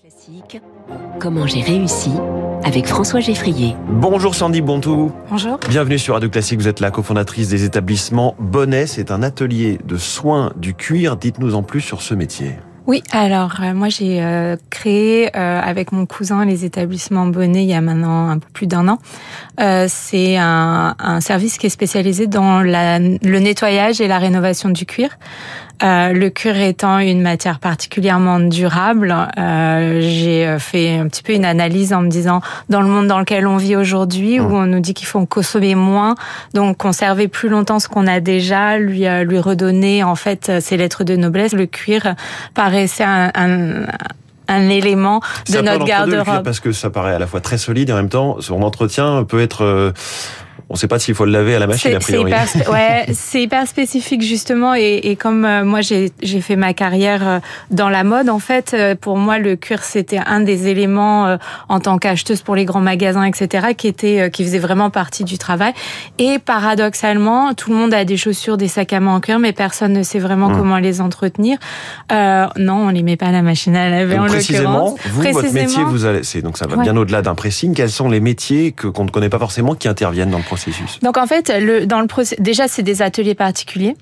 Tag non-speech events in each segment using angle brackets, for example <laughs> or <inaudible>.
Classique. Comment j'ai réussi avec François Geffrier. Bonjour Sandy Bontou. Bonjour. Bienvenue sur Radio Classique. Vous êtes la cofondatrice des établissements Bonnet. C'est un atelier de soins du cuir. Dites-nous en plus sur ce métier. Oui, alors euh, moi j'ai euh, créé euh, avec mon cousin les établissements Bonnet il y a maintenant un peu plus d'un an. c'est un, un, service qui est spécialisé dans la, le nettoyage et la rénovation du cuir. Euh, le cuir étant une matière particulièrement durable, euh, j'ai fait un petit peu une analyse en me disant dans le monde dans lequel on vit aujourd'hui, où mmh. on nous dit qu'il faut consommer moins, donc conserver plus longtemps ce qu'on a déjà, lui lui redonner en fait ses lettres de noblesse. Le cuir paraissait un, un un élément de notre garde-robe. Parce que ça paraît à la fois très solide et en même temps, son entretien peut être euh, on ne sait pas s'il faut le laver à la machine, a priori. C'est hyper, ouais, <laughs> c'est hyper spécifique, justement. Et, et comme euh, moi, j'ai fait ma carrière euh, dans la mode, en fait, euh, pour moi, le cuir, c'était un des éléments en tant qu'acheteuse pour les grands magasins, etc., qui était, qui faisait vraiment partie du travail. Et paradoxalement, tout le monde a des chaussures, des sacs à main en cuir, mais personne ne sait vraiment mmh. comment les entretenir. Euh, non, on les met pas à la machine à laver, donc, en précisément, vous, votre métier, vous allez, donc ça va bien au-delà d'un pressing. Quels sont les métiers que qu'on ne connaît pas forcément qui interviennent dans le processus donc en fait, dans le déjà c'est des ateliers particuliers.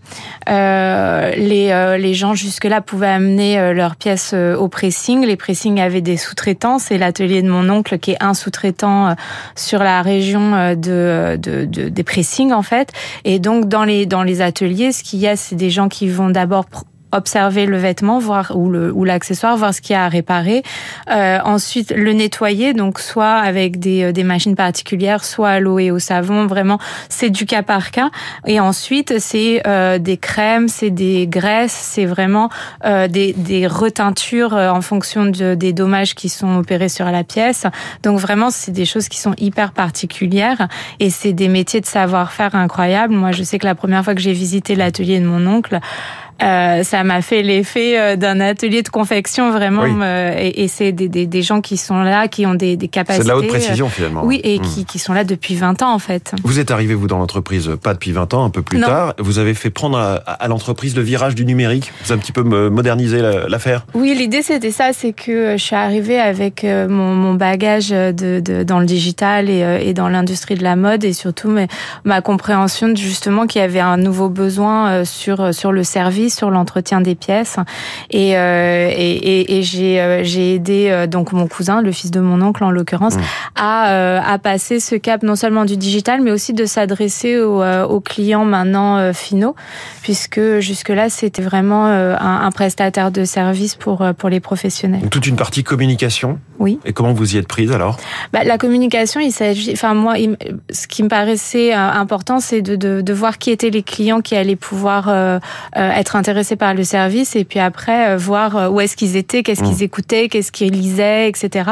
Euh, les, euh, les gens jusque-là pouvaient amener euh, leurs pièces au pressing. Les pressings avaient des sous-traitants. C'est l'atelier de mon oncle qui est un sous-traitant sur la région de, de, des pressings en fait. Et donc dans les dans les ateliers, ce qu'il y a, c'est des gens qui vont d'abord observer le vêtement, voir ou le ou l'accessoire, voir ce qu'il y a à réparer. Euh, ensuite, le nettoyer, donc soit avec des, euh, des machines particulières, soit à l'eau et au savon. Vraiment, c'est du cas par cas. Et ensuite, c'est euh, des crèmes, c'est des graisses, c'est vraiment euh, des, des reteintures euh, en fonction de, des dommages qui sont opérés sur la pièce. Donc vraiment, c'est des choses qui sont hyper particulières et c'est des métiers de savoir-faire incroyables. Moi, je sais que la première fois que j'ai visité l'atelier de mon oncle, euh, ça m'a fait l'effet euh, d'un atelier de confection vraiment, euh, et, et c'est des, des, des, gens qui sont là, qui ont des, des capacités. C'est de la haute précision finalement. Oui, et hmm. qui, qui, sont là depuis 20 ans en fait. Vous êtes arrivé vous dans l'entreprise pas depuis 20 ans, un peu plus tard. Vous avez fait prendre à, à l'entreprise le virage du numérique. Vous avez un petit peu modernisé l'affaire. Oui, l'idée c'était ça, c'est que je suis arrivée avec mon, mon bagage de, de, dans le digital et, et dans l'industrie de la mode et surtout ma, ma compréhension justement qu'il y avait un nouveau besoin sur sur le service sur l'entretien des pièces. Et, euh, et, et, j'ai, euh, j'ai aidé euh, donc mon cousin, le fils de mon oncle en l'occurrence, mmh. à, à passer ce cap non seulement du digital, mais aussi de s'adresser aux, aux clients maintenant finaux, puisque jusque-là, c'était vraiment un, un, prestataire de service pour, pour les professionnels. toute une partie communication Oui. Et comment vous y êtes prise alors? Bah, La communication, il s'agit... Enfin, moi, ce qui me paraissait important, c'est de, de, de voir qui étaient les clients qui allaient pouvoir être intéressés par le service et puis après euh, voir euh, où est-ce qu'ils étaient, qu'est-ce qu'ils mmh. écoutaient, qu'est-ce qu'ils lisaient, etc.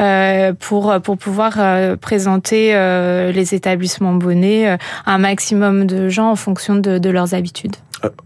Euh, pour pour pouvoir présenter les établissements bonnets à un maximum de gens en fonction de, de leurs habitudes.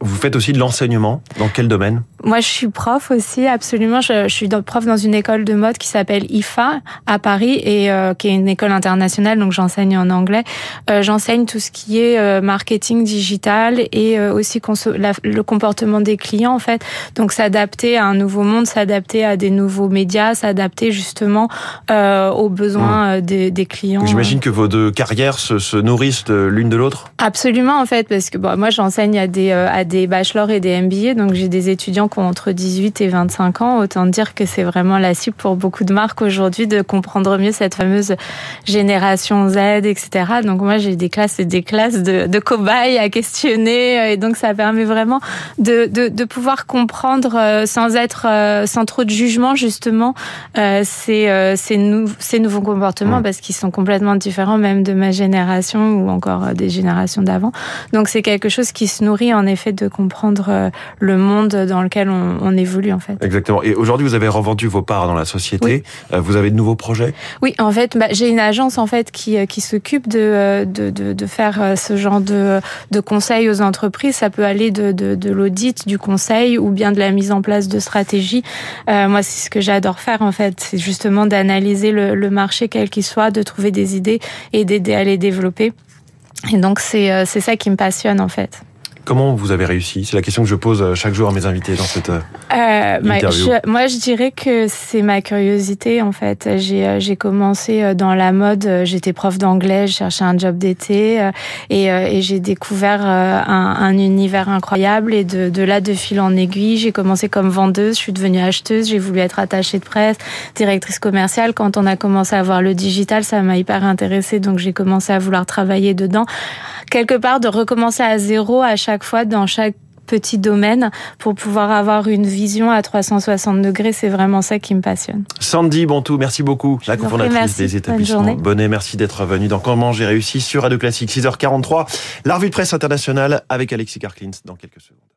Vous faites aussi de l'enseignement. Dans quel domaine? Moi, je suis prof aussi, absolument. Je, je suis prof dans une école de mode qui s'appelle IFA à Paris et euh, qui est une école internationale, donc j'enseigne en anglais. Euh, j'enseigne tout ce qui est euh, marketing digital et aussi la, le comportement des clients, en fait. Donc, s'adapter à un nouveau monde, s'adapter à des nouveaux médias, s'adapter justement aux besoins mmh. des, des, clients. J'imagine que vos deux carrières se, se nourrissent l'une de l'autre? Absolument, en fait, parce que bon, moi, j'enseigne à des à des bachelors et des MBA. Donc j'ai des étudiants qui ont entre 18 et 25 ans. Autant dire que c'est vraiment la cible pour beaucoup de marques aujourd'hui de comprendre mieux cette fameuse génération Z, etc. Donc moi j'ai des classes et des classes de, de cobayes à questionner et donc ça permet vraiment de, de, de pouvoir comprendre euh, sans être euh, sans trop de jugement justement euh, ces, ces, nou ces nouveaux comportements parce qu'ils sont complètement différents même de ma génération ou encore des générations d'avant. Donc c'est quelque chose qui se nourrit en effet de comprendre euh, le monde dans lequel on, on évolue en fait. Exactement. Et aujourd'hui, vous avez revendu vos parts dans la société. Oui. Euh, vous avez de nouveaux projets? Oui, en fait, bah, j'ai une agence en fait qui, euh, qui s'occupe de, de, de, de, faire ce genre de, de conseils aux entreprises. Ça peut aller de, de, de l'audit, du conseil ou bien de la mise en place de stratégies. Euh, moi, c'est ce que j'adore faire en fait. C'est justement d'analyser le, le marché quel qu'il soit, de trouver des idées et d'aider à les développer. Et donc, c'est ça qui me passionne en fait. Comment vous avez réussi? C'est la question que je pose euh, chaque jour à mes invités dans cette euh, Euh, ma- Interview. je- moi, je dirais que c'est ma curiosité en fait. J'ai commencé dans la mode. J'étais prof d'anglais, je cherchais un job d'été et, et j'ai découvert un, un univers incroyable. Et de, de là, de fil en aiguille, j'ai commencé comme vendeuse. Je suis devenue acheteuse. J'ai voulu être attachée de presse, directrice commerciale. Quand on a commencé à voir le digital, ça m'a hyper intéressée. Donc j'ai commencé à vouloir travailler dedans. Quelque part, de recommencer à zéro à chaque fois dans chaque petit domaine pour pouvoir avoir une vision à 360 degrés, c'est vraiment ça qui me passionne. Sandy Bontou, merci beaucoup, la Je cofondatrice des Bonne établissements journée. Bonnet. Merci d'être venu dans Comment j'ai réussi sur Radio Classique 6h43. La revue de presse internationale avec Alexis Karklins dans quelques secondes.